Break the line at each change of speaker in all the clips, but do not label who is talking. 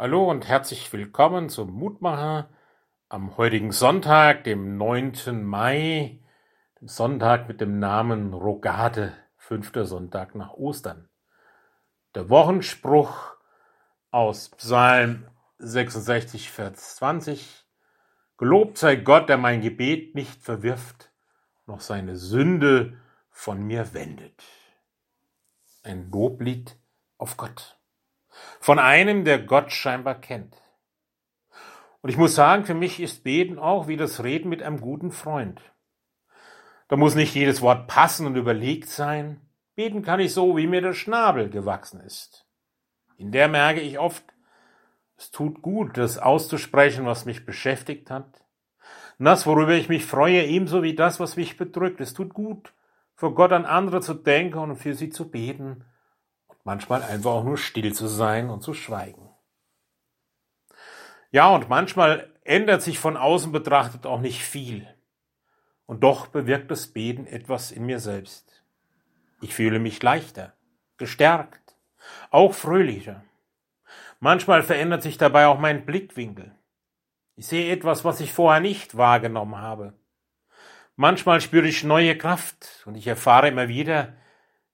Hallo und herzlich willkommen zum Mutmacher am heutigen Sonntag, dem 9. Mai, dem Sonntag mit dem Namen Rogade, fünfter Sonntag nach Ostern. Der Wochenspruch aus Psalm 66, Vers 20. Gelobt sei Gott, der mein Gebet nicht verwirft, noch seine Sünde von mir wendet. Ein Loblied auf Gott von einem, der Gott scheinbar kennt. Und ich muss sagen, für mich ist Beten auch wie das Reden mit einem guten Freund. Da muss nicht jedes Wort passen und überlegt sein. Beten kann ich so, wie mir der Schnabel gewachsen ist. In der merke ich oft, es tut gut, das auszusprechen, was mich beschäftigt hat. Das, worüber ich mich freue, ebenso wie das, was mich bedrückt. Es tut gut, vor Gott an andere zu denken und für sie zu beten manchmal einfach auch nur still zu sein und zu schweigen. Ja, und manchmal ändert sich von außen betrachtet auch nicht viel. Und doch bewirkt das Beten etwas in mir selbst. Ich fühle mich leichter, gestärkt, auch fröhlicher. Manchmal verändert sich dabei auch mein Blickwinkel. Ich sehe etwas, was ich vorher nicht wahrgenommen habe. Manchmal spüre ich neue Kraft und ich erfahre immer wieder,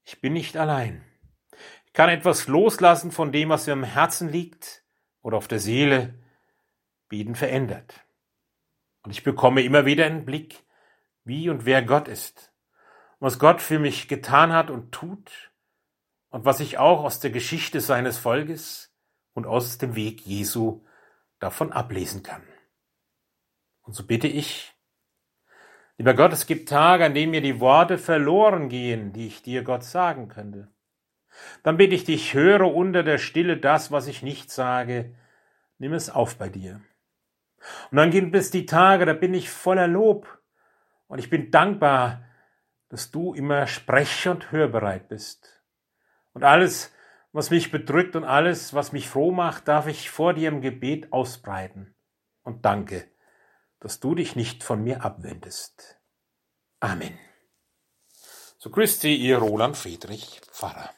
ich bin nicht allein kann etwas loslassen von dem, was mir am Herzen liegt oder auf der Seele. Beten verändert. Und ich bekomme immer wieder einen Blick, wie und wer Gott ist, was Gott für mich getan hat und tut und was ich auch aus der Geschichte seines Volkes und aus dem Weg Jesu davon ablesen kann. Und so bitte ich, lieber Gott, es gibt Tage, an denen mir die Worte verloren gehen, die ich dir Gott sagen könnte. Dann bitte ich dich, höre unter der Stille das, was ich nicht sage, nimm es auf bei dir. Und dann gibt es die Tage, da bin ich voller Lob und ich bin dankbar, dass du immer sprech- und hörbereit bist. Und alles, was mich bedrückt und alles, was mich froh macht, darf ich vor dir im Gebet ausbreiten. Und danke, dass du dich nicht von mir abwendest. Amen. So Christi, ihr Roland Friedrich, Pfarrer.